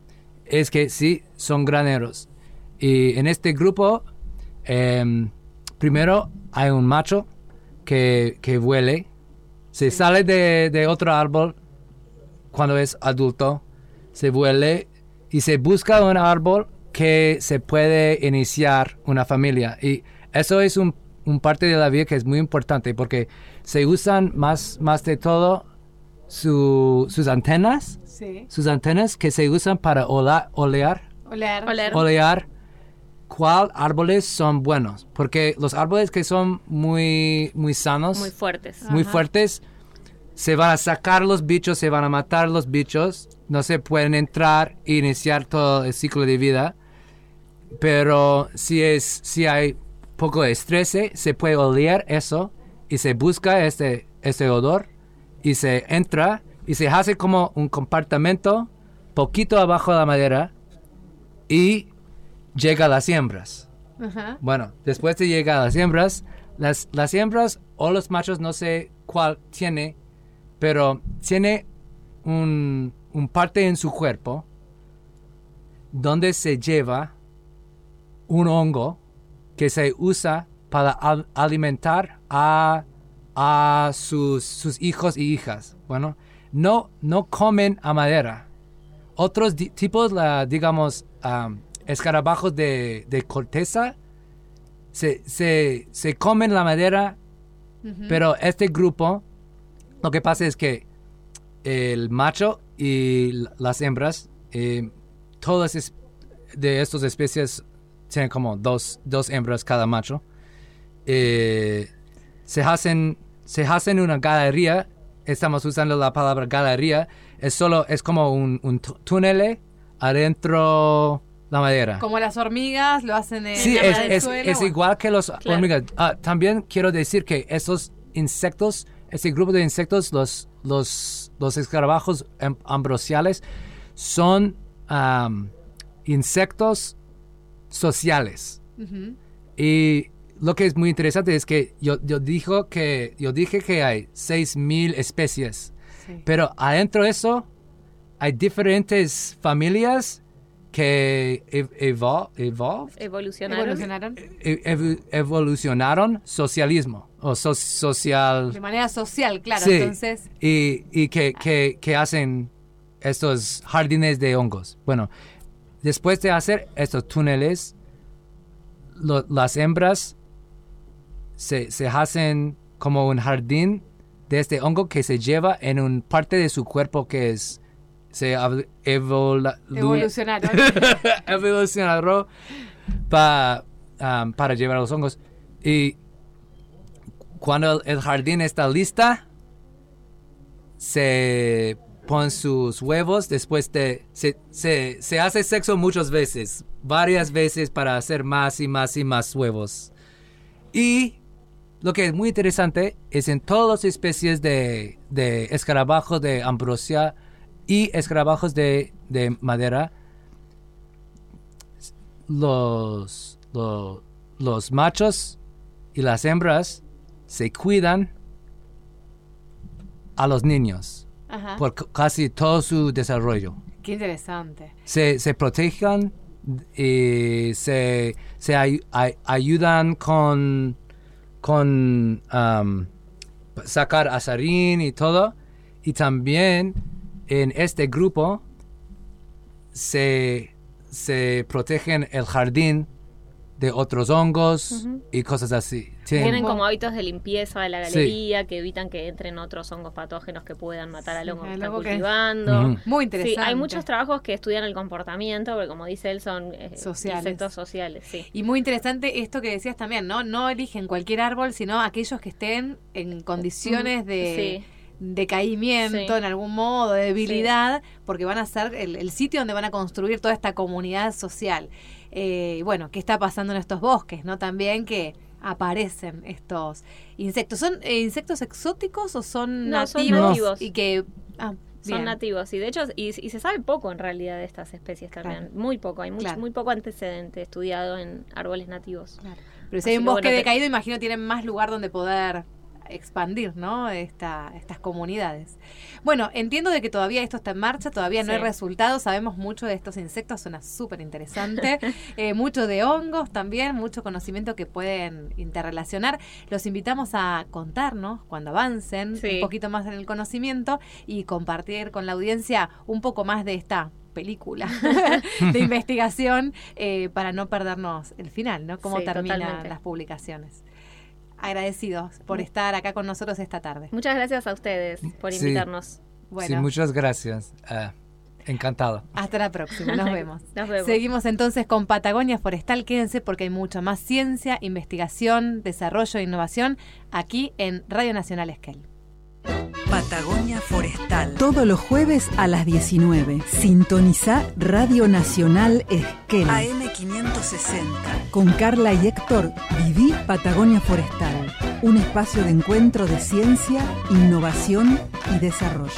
es que sí, son graneros. Y en este grupo, em, primero hay un macho que, que huele, se sale de, de otro árbol cuando es adulto, se vuelve y se busca un árbol que se puede iniciar una familia. Y eso es un, un parte de la vida que es muy importante porque se usan más, más de todo su- sus antenas, Sí. sus antenas que se usan para ola- olear Oler. Oler. olear cuál árboles son buenos. Porque los árboles que son muy, muy sanos, Muy fuertes. muy Ajá. fuertes, se van a sacar los bichos, se van a matar los bichos, no se pueden entrar e iniciar todo el ciclo de vida. Pero si, es, si hay poco de estrés, eh, se puede oler eso y se busca este, este odor y se entra y se hace como un compartimento poquito abajo de la madera y llega a las hembras. Ajá. Bueno, después de llegar a las hembras, las, las hembras o los machos, no sé cuál tiene, pero tiene un, un parte en su cuerpo donde se lleva un hongo que se usa para al- alimentar a, a sus, sus hijos y hijas. Bueno, no, no comen a madera. Otros tipos, la, digamos, am, escarabajos de, de corteza, se, se, se comen la madera, pero este grupo, lo que pasa es que el macho y las hembras, eh, todas es- de estas especies tienen como dos, dos hembras cada macho, eh, se hacen se hacen una galería, estamos usando la palabra galería, es solo, es como un, un tú- túnel adentro la madera. Como las hormigas lo hacen en Sí, la es, del es- suelo, es bueno. igual que los hormigas. Ah, también quiero decir que esos insectos, ese grupo de insectos, los, los, los escarabajos am- ambrosiales, son insectos sociales. Y lo que es muy interesante es que yo, yo, dijo que, yo dije que hay 6.000 especies, Sí. pero adentro de eso hay diferentes familias que ev- evol- evol- Evolucionaron. Evolucionaron e- ev- evolucionaron socialismo o so- social de manera social, claro. Sí. Entonces, y, y que, que- que hacen estos jardines de hongos. Bueno, después de hacer estos túneles, lo- las hembras se, se hacen como un jardín de este hongo que se lleva en un parte de su cuerpo que es se evolucionaron. evolucionaron pa- um, para llevar los hongos. Y cuando el, el jardín está lista, se ponen sus huevos después de... Se, se, se hace sexo muchas veces, varias veces para hacer más y más y más huevos. Y lo que es muy interesante es en todas las especies de, de escarabajo de ambrosia, y escarabajos de, de madera, los, lo- los machos y las hembras se cuidan a los niños Ajá. por casi todo su desarrollo. Qué interesante. Se, se protegen y se, se ay- ay- ayudan con, con am, sacar azarín y todo. Y también en este grupo se, se protegen el jardín de otros hongos y cosas así. Tienen- Tienen como hábitos de limpieza de la galería que evitan que entren otros hongos patógenos que puedan matar al Sí, hongo que están que- cultivando. Muy Sí, interesante. hay muchos trabajos que estudian el comportamiento, porque como dice él, son eh, Sociales. insectos sociales. Sí. Y muy interesante esto que decías también, ¿no? No eligen cualquier árbol, sino aquellos que estén en condiciones de Sí. Decaimiento Sí. en algún modo, de debilidad, porque van a ser el, el sitio donde van a construir toda esta comunidad social. Eh, y bueno, ¿qué está pasando en estos bosques, no? También que aparecen estos insectos. ¿Son eh, insectos exóticos o son No, son nativos? nativos. Y que... ah, Son bien. nativos y de hecho y, y se sabe poco en realidad de estas especies también, Claro. muy poco, hay mucho, Claro. muy poco antecedente estudiado en árboles nativos. Claro. Pero si hay un que, bosque bueno, te- decaído, imagino tienen más lugar donde poder expandir, ¿no? Esta, estas comunidades. Bueno, entiendo de que todavía esto está en marcha, todavía no Sí. hay resultados, sabemos mucho de estos insectos, suena súper interesante, eh, mucho de hongos también, mucho conocimiento que pueden interrelacionar. Los invitamos a contarnos cuando avancen Sí. un poquito más en el conocimiento y compartir con la audiencia un poco más de esta película de investigación eh, para no perdernos el final, ¿no? Cómo Sí, terminan las publicaciones. Agradecidos por estar acá con nosotros esta tarde. Muchas gracias a ustedes por Sí. invitarnos. Bueno, Sí, muchas gracias. Ah, encantado. hasta la próxima, nos vemos. Nos vemos. Seguimos entonces con Patagonia Forestal, quédense porque hay mucha más ciencia, investigación, desarrollo e innovación aquí en Radio Nacional Esquel. Patagonia Forestal. Todos los jueves a las 19. Sintoniza Radio Nacional Esquel. AM560. Con Carla y Héctor, viví Patagonia Forestal. Un espacio de encuentro de ciencia, innovación y desarrollo.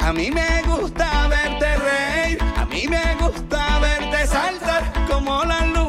A mí me gusta verte reír, a mí me gusta verte saltar como la luna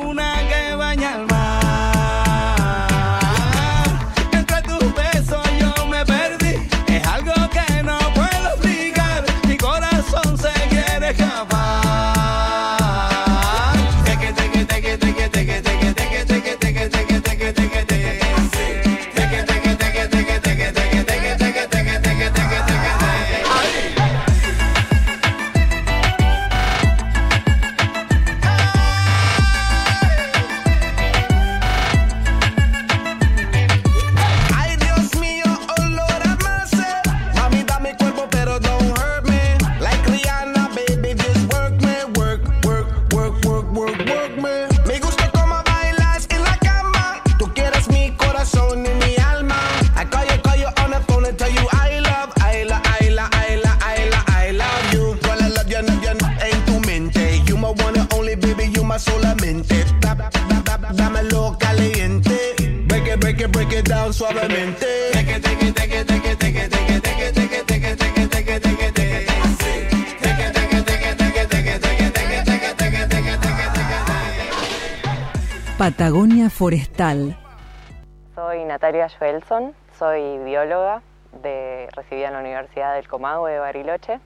Soy Natalia Joelson, soy bióloga de, recibida en la Universidad del Comahue de Bariloche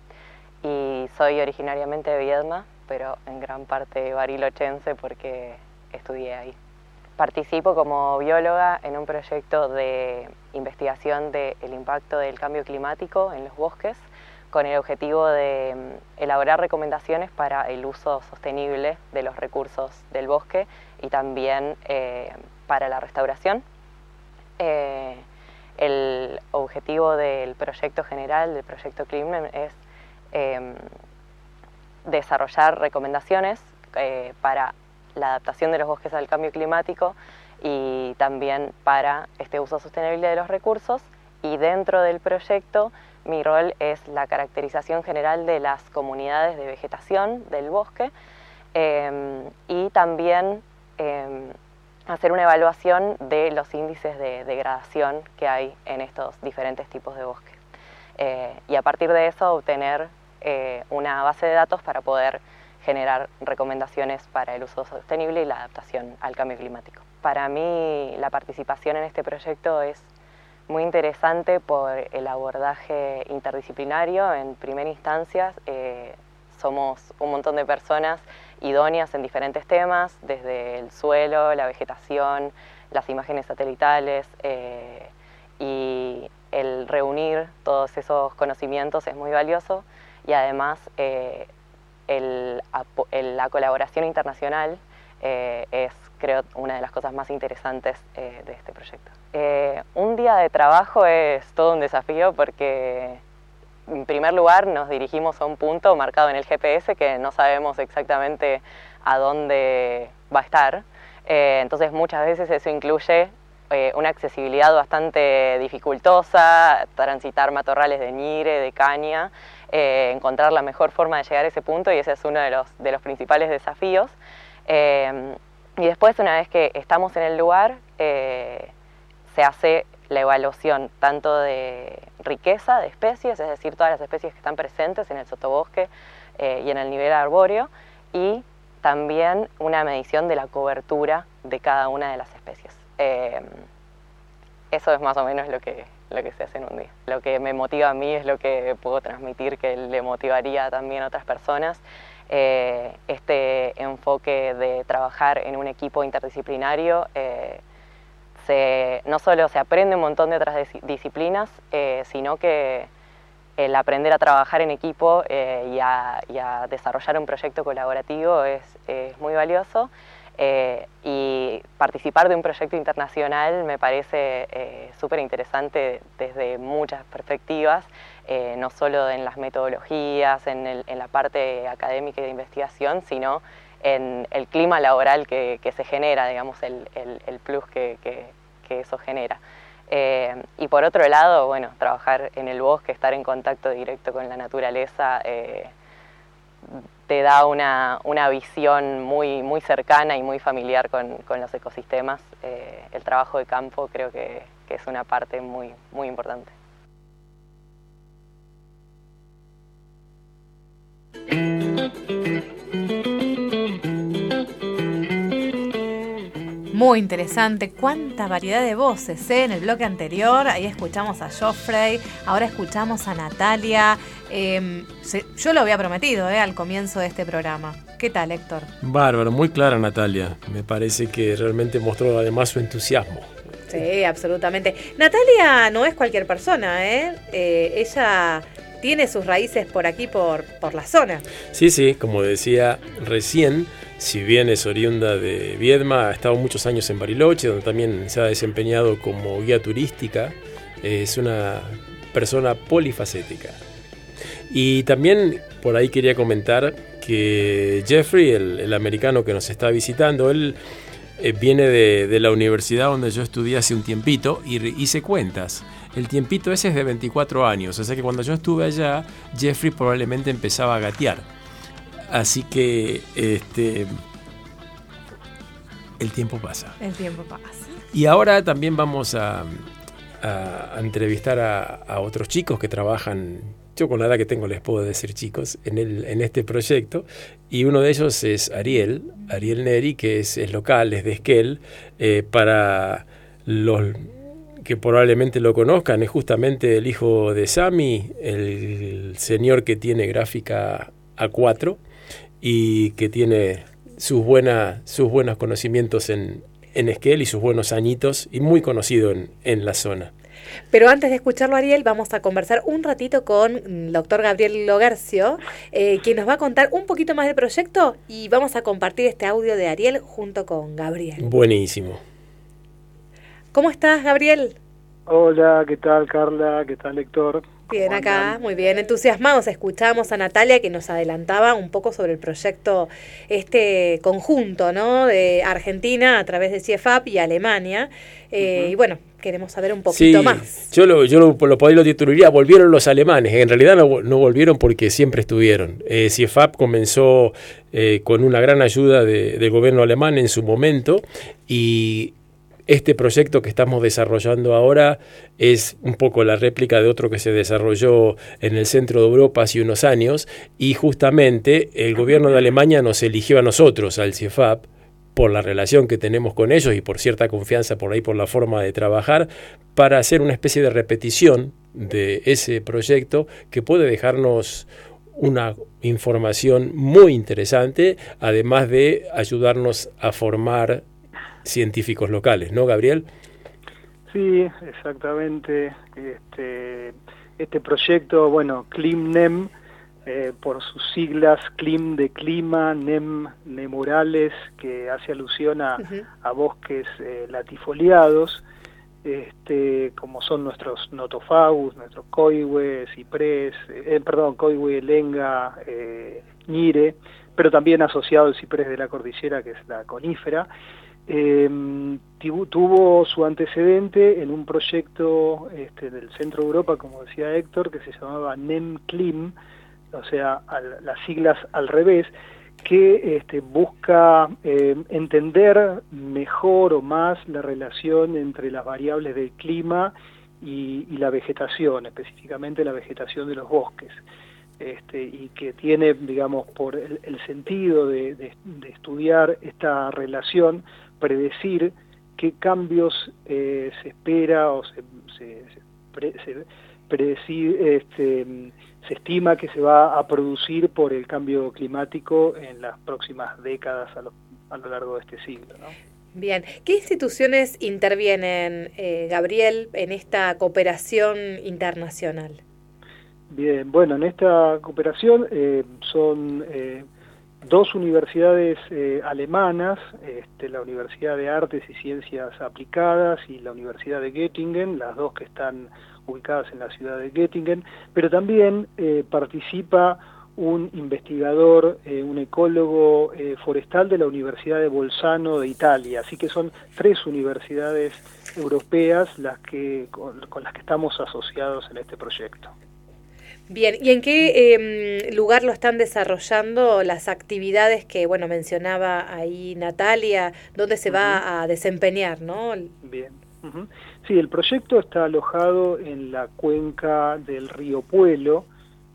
y soy originariamente de Viedma, pero en gran parte barilochense porque estudié ahí. Participo como bióloga en un proyecto de investigación del impacto del cambio climático en los bosques con el objetivo de mm, elaborar recomendaciones para el uso sostenible de los recursos del bosque y también eh, para la restauración. Eh, el objetivo del proyecto general, del proyecto Climem, es eh, desarrollar recomendaciones eh, para la adaptación de los bosques al cambio climático y también para este uso sostenible de los recursos. Y dentro del proyecto mi rol es la caracterización general de las comunidades de vegetación del bosque eh, y también eh, hacer una evaluación de los índices de degradación que hay en estos diferentes tipos de bosque. Eh, y a partir de eso obtener eh, una base de datos para poder generar recomendaciones para el uso sostenible y la adaptación al cambio climático. Para mí la participación en este proyecto es muy interesante por el abordaje interdisciplinario. En primera instancia eh, somos un montón de personas idóneas en diferentes temas, desde el suelo, la vegetación, las imágenes satelitales eh, y el reunir todos esos conocimientos es muy valioso y además eh, la colaboración internacional eh, es creo una de las cosas más interesantes de este proyecto. Un día de trabajo es todo un desafío porque en primer lugar nos dirigimos a un punto marcado en el GPS que no sabemos exactamente a dónde va a estar. Eh, entonces muchas veces eso incluye eh, una accesibilidad bastante dificultosa, transitar matorrales de ñire, de caña, eh, encontrar la mejor forma de llegar a ese punto y ese es uno de los, de los principales desafíos. Y después, una vez que estamos en el lugar, se hace la evaluación tanto de riqueza de especies, es decir, todas las especies que están presentes en el sotobosque eh, y en el nivel arbóreo, y también una medición de la cobertura de cada una de las especies. Eh, eso es más o menos lo que, lo que se hace en un día. Lo que me motiva a mí es lo que puedo transmitir que le motivaría también a otras personas. Eh, este enfoque de trabajar en un equipo interdisciplinario, eh, no solo se aprende un montón de otras disciplinas, eh, sino que el aprender a trabajar en equipo eh, y a, desarrollar un proyecto colaborativo es, muy valioso. Eh, y participar de un proyecto internacional me parece eh, súper interesante desde muchas perspectivas, no solo en las metodologías, en, la parte académica y de investigación, sino en el clima laboral que, se genera, digamos, el plus que, que, que, eso genera. Eh, y por otro lado, bueno, trabajar en el bosque, estar en contacto directo con la naturaleza, eh, te da una, una, visión muy, muy cercana y muy familiar con, con los ecosistemas. Eh, el trabajo de campo creo que, que, es una parte muy, muy importante. Muy interesante, cuánta variedad de voces ¿eh? en el bloque anterior. Ahí escuchamos a Joffrey, ahora escuchamos a Natalia. Eh, se, yo lo había prometido ¿eh? al comienzo de este programa. ¿Qué tal, Héctor? Bárbaro, muy clara Natalia. Me parece que realmente mostró además su entusiasmo. Sí, absolutamente. Natalia no es cualquier persona, ¿eh? eh ella tiene sus raíces por aquí, por, por la zona. Sí, sí, como decía recién, si bien es oriunda de Viedma, ha estado muchos años en Bariloche, donde también se ha desempeñado como guía turística. Es una persona polifacética. Y también por ahí quería comentar que Jeffrey, el, el americano que nos está visitando, él eh, viene de, de, la universidad donde yo estudié hace un tiempito y hice cuentas. El tiempito ese es de 24 años, o sea que cuando yo estuve allá, Jeffrey probablemente empezaba a gatear. Así que este el tiempo pasa. El tiempo pasa. Y ahora también vamos a, entrevistar a, a, otros chicos que trabajan, yo con la edad que tengo les puedo decir chicos, en, el, en este proyecto. Y uno de ellos es Ariel, Ariel Neri, que es, es local, es de Esquel, eh, para los que probablemente lo conozcan, es justamente el hijo de Sami, el señor que tiene gráfica A4 y que tiene sus, buena, sus buenos conocimientos en, en Esquel y sus buenos añitos y muy conocido en, en la zona. Pero antes de escucharlo, Ariel, vamos a conversar un ratito con el doctor Gabriel Logercio, eh, quien nos va a contar un poquito más del proyecto y vamos a compartir este audio de Ariel junto con Gabriel. Buenísimo. ¿Cómo estás, Gabriel? Hola, ¿qué tal, Carla? ¿Qué tal, Héctor? Bien, acá, muy bien, entusiasmados. Escuchamos a Natalia que nos adelantaba un poco sobre el proyecto, este conjunto, ¿no? De Argentina a través de CIEFAP y Alemania. Eh, Y bueno, queremos saber un poquito Sí, más. yo lo, yo lo, lo, lo titularía, volvieron los alemanes. En realidad no, no volvieron porque siempre estuvieron. Eh, CIEFAP comenzó eh, con una gran ayuda de- del gobierno alemán en su momento y este proyecto que estamos desarrollando ahora es un poco la réplica de otro que se desarrolló en el centro de Europa hace unos años y justamente el gobierno de Alemania nos eligió a nosotros, al CIEFAP, por la relación que tenemos con ellos y por cierta confianza por ahí por la forma de trabajar, para hacer una especie de repetición de ese proyecto que puede dejarnos una información muy interesante, además de ayudarnos a formar científicos locales, ¿no, Gabriel? Sí, exactamente. Este, este proyecto, bueno, CLIMNEM, eh, por sus siglas, CLIM de clima, NEM nemorales, que hace alusión a, a bosques eh, latifoliados, este, como son nuestros notofagus, nuestros coihue, ciprés, eh, perdón, coihue, lenga, eh, ñire, pero también asociado al ciprés de la cordillera, que es la conífera. Tibu- tuvo su antecedente en un proyecto este, del centro de Europa, como decía Héctor, que se llamaba NEMCLIM, o sea, las siglas al revés, que este, busca eh, entender mejor o más la relación entre las variables del clima y la vegetación, específicamente la vegetación de los bosques. Este, y que tiene, digamos, por el, el sentido de, de- de estudiar esta relación, predecir qué cambios eh, se espera o se, se, se pre- se predeci- este, se estima que se va a producir por el cambio climático en las próximas décadas a lo, a lo largo de este siglo. Bien, ¿qué instituciones intervienen, eh, Gabriel, en esta cooperación internacional? Bien, bueno, en esta cooperación eh, son eh, dos universidades eh, alemanas, este, la Universidad de Artes y Ciencias Aplicadas y la Universidad de Göttingen, las dos que están ubicadas en la ciudad de Göttingen, pero también eh, participa un investigador, eh, un ecólogo eh, forestal de la Universidad de Bolzano de Italia. Así que son tres universidades europeas las que, con, con las que estamos asociados en este proyecto. Bien, ¿y en qué eh, lugar lo están desarrollando las actividades que, bueno, mencionaba ahí Natalia, dónde se va a desempeñar, ¿no? Bien. Sí, el proyecto está alojado en la cuenca del río Puelo,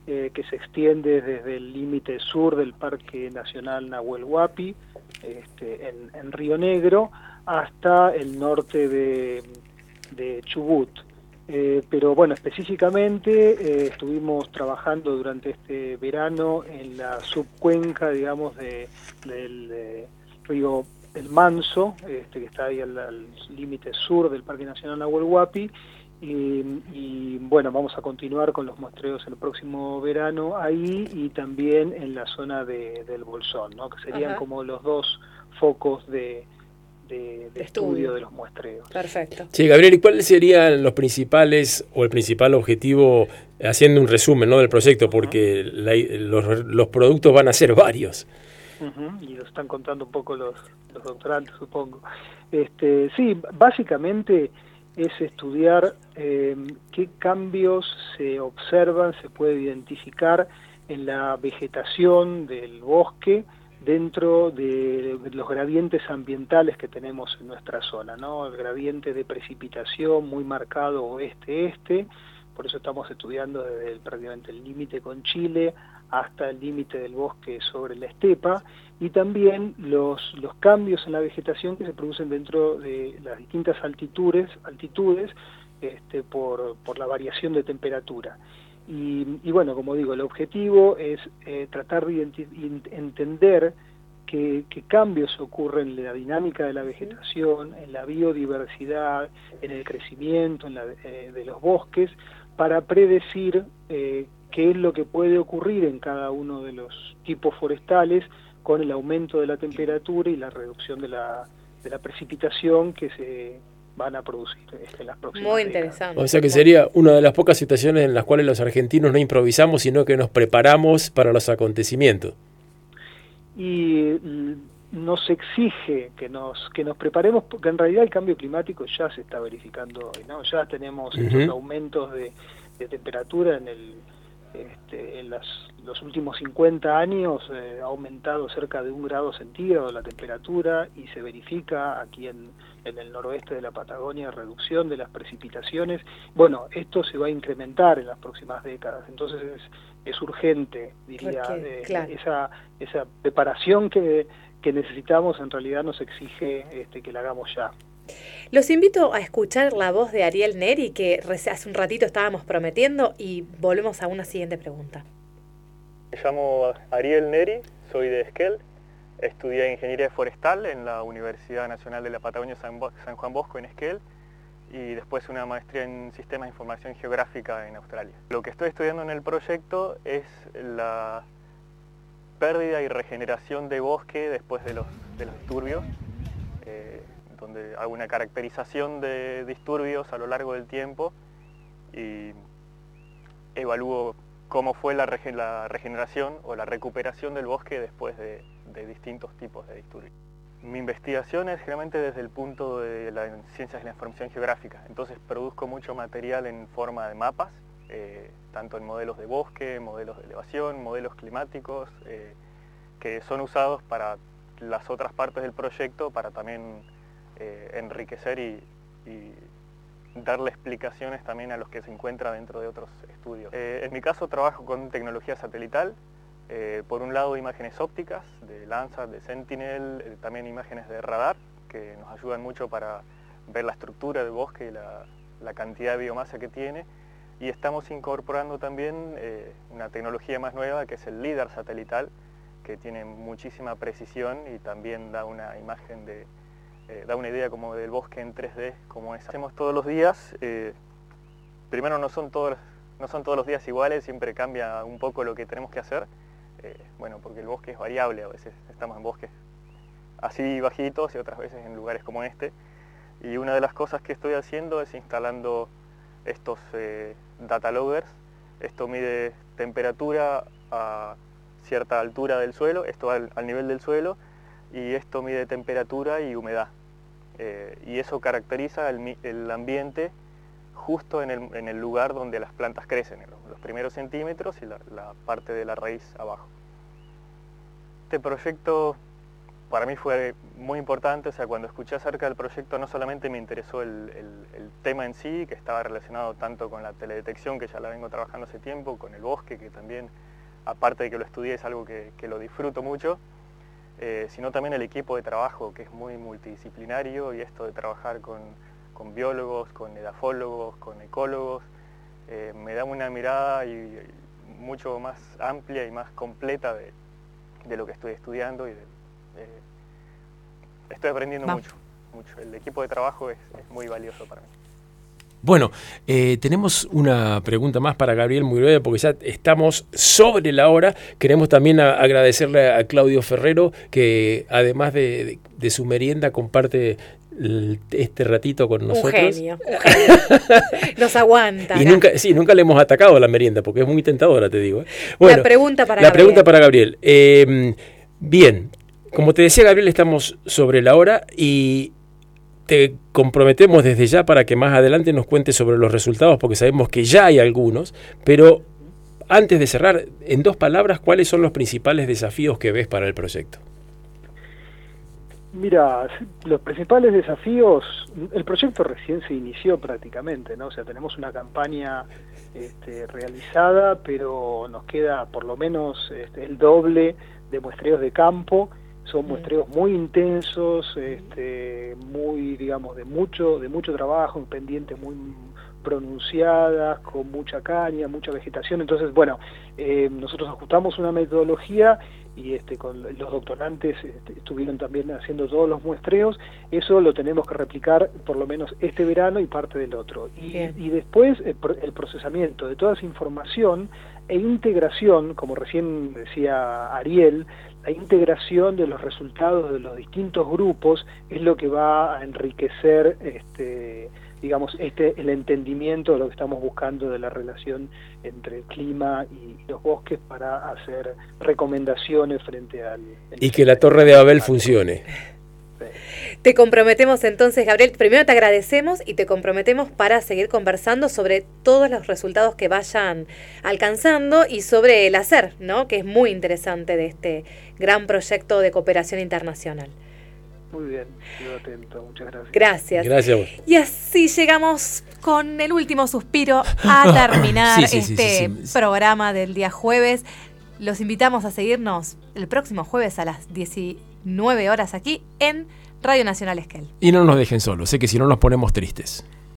eh, que se extiende desde el límite sur del Parque Nacional Nahuel Huapi, este, en, en Río Negro, hasta el norte de, de Chubut. Eh, pero bueno, específicamente eh, estuvimos trabajando durante este verano en la subcuenca, digamos, de, del río El Manso, este, que está ahí al, al límite sur del Parque Nacional Nahuel Huapi. Y, y, bueno, vamos a continuar con los muestreos el próximo verano ahí y también en la zona de, del Bolsón, ¿no? que serían Ajá. como los dos focos de, de- de Estudio. estudio de los muestreos. Perfecto. Sí, Gabriel, ¿y cuáles serían los principales o el principal objetivo, haciendo un resumen ¿no? del proyecto? Porque la- los, los productos van a ser varios. Y lo están contando un poco los, los doctorantes, supongo. Este, sí, básicamente es estudiar eh, qué cambios se observan, se puede identificar en la vegetación del bosque dentro de los gradientes ambientales que tenemos en nuestra zona, ¿no? El gradiente de precipitación muy marcado oeste-este, por eso estamos estudiando desde prácticamente el límite con Chile hasta el límite del bosque sobre la estepa y también los, los cambios en la vegetación que se producen dentro de las distintas altitudes, altitudes este, por, por la variación de temperatura. Y, y bueno, como digo, el objetivo es eh, tratar de entender qué, qué cambios ocurren en la dinámica de la vegetación, en la biodiversidad, en el crecimiento en la- eh, de los bosques, para predecir eh, qué es lo que puede ocurrir en cada uno de los tipos forestales con el aumento de la temperatura y la reducción de la, de la precipitación que se, van a producir este, en las próximas Muy décadas. interesante. O sea que sería una de las pocas situaciones en las cuales los argentinos no improvisamos, sino que nos preparamos para los acontecimientos. y mm, nos exige que nos que nos preparemos porque en realidad el cambio climático ya se está verificando hoy no ya tenemos estos aumentos de, de temperatura en el este, en las, los últimos 50 años eh, ha aumentado cerca de un grado centígrado la temperatura y se verifica aquí en, en el noroeste de la Patagonia reducción de las precipitaciones. Bueno, esto se va a incrementar en las próximas décadas, entonces es, es urgente, diría, eh, claro. esa, esa preparación que, que necesitamos en realidad nos exige este, que la hagamos ya. Los invito a escuchar la voz de Ariel Neri, que hace un ratito estábamos prometiendo, y volvemos a una siguiente pregunta. Me llamo Ariel Neri, soy de Esquel, estudié Ingeniería Forestal en la Universidad Nacional de la Patagonia San, Juan Bosco en Esquel y después una maestría en Sistemas de Información Geográfica en Australia. Lo que estoy estudiando en el proyecto es la pérdida y regeneración de bosque después de los, de los disturbios, donde hago una caracterización de disturbios a lo largo del tiempo y evalúo cómo fue la, rege- la regeneración o la recuperación del bosque después de, de distintos tipos de disturbios. Mi investigación es generalmente desde el punto de las ciencias de la información geográfica, entonces produzco mucho material en forma de mapas, eh, tanto en modelos de bosque, modelos de elevación, modelos climáticos, eh, que son usados para las otras partes del proyecto para también eh, enriquecer y, darle explicaciones también a los que se encuentran dentro de otros estudios. Eh, en mi caso trabajo con tecnología satelital, eh, por un lado imágenes ópticas de Landsat, de Sentinel, también imágenes de radar que nos ayudan mucho para ver la estructura del bosque y la, la cantidad de biomasa que tiene. Y estamos incorporando también una tecnología más nueva que es el LIDAR satelital, que tiene muchísima precisión y también da una imagen de, eh, da una idea como del bosque en 3D como es. Hacemos todos los días, eh, primero no son, todos, no son todos los días iguales, siempre cambia un poco lo que tenemos que hacer, eh, bueno, porque el bosque es variable, a veces estamos en bosques así bajitos y otras veces en lugares como este. Y una de las cosas que estoy haciendo es instalando estos data loggers. Esto mide temperatura a cierta altura del suelo, esto al nivel del suelo, y esto mide temperatura y humedad. Eh, y eso caracteriza el, ambiente justo en el, lugar donde las plantas crecen, en los, primeros centímetros y la, parte de la raíz abajo. Este proyecto para mí fue muy importante, o sea, cuando escuché acerca del proyecto no solamente me interesó el, tema en sí, que estaba relacionado tanto con la teledetección, que ya la vengo trabajando hace tiempo, con el bosque, que también, aparte de que lo estudié, es algo que lo disfruto mucho, eh, sino también el equipo de trabajo, que es muy multidisciplinario, y esto de trabajar con, con biólogos, con edafólogos, con ecólogos, eh, me da una mirada y, y mucho más amplia y más completa de, de lo que estoy estudiando y de, de- estoy aprendiendo Va. mucho, mucho. El equipo de trabajo es, es muy valioso para mí. Bueno, eh, tenemos una pregunta más para Gabriel muy breve porque ya estamos sobre la hora. Queremos también a- agradecerle a Claudio Ferrero que además de, de- de su merienda comparte este ratito con nosotros. Un genio. Nos aguanta. Y nunca, sí, nunca le hemos atacado a la merienda porque es muy tentadora, te digo. ¿eh? Bueno, pregunta para la Gabriel. pregunta para Gabriel. Eh, bien, como te decía Gabriel, estamos sobre la hora y te comprometemos desde ya para que más adelante nos cuentes sobre los resultados porque sabemos que ya hay algunos, pero antes de cerrar, en dos palabras, ¿cuáles son los principales desafíos que ves para el proyecto? Mira, los principales desafíos, el proyecto recién se inició prácticamente, ¿no? O sea, tenemos una campaña este, realizada, pero nos queda por lo menos este, el doble de muestreos de campo. Son muestreos muy intensos, este, muy, digamos, de mucho, de mucho trabajo, un pendiente muy, pronunciadas, con mucha caña, mucha vegetación. Entonces, bueno, eh, nosotros ajustamos una metodología y este, con los doctorantes este, estuvieron también haciendo todos los muestreos. Eso lo tenemos que replicar por lo menos este verano y parte del otro. Y, y después el, el procesamiento de toda esa información e integración, como recién decía Ariel, la integración de los resultados de los distintos grupos es lo que va a enriquecer este digamos este el entendimiento de lo que estamos buscando de la relación entre el clima y los bosques para hacer recomendaciones frente al Y que la Torre de Babel funcione. Te comprometemos entonces, Gabriel. Primero te agradecemos y te comprometemos para seguir conversando sobre todos los resultados que vayan alcanzando y sobre el hacer, ¿no? Que es muy interesante de este gran proyecto de cooperación internacional. Muy bien, quedo atento, muchas gracias. Gracias. Gracias a vos. Y así llegamos con el último suspiro a terminar Sí, sí, sí, este sí, sí. programa del día jueves. Los invitamos a seguirnos el próximo jueves a las 19 horas aquí en Radio Nacional Esquel. Y no nos dejen solos, sé que si no nos ponemos tristes.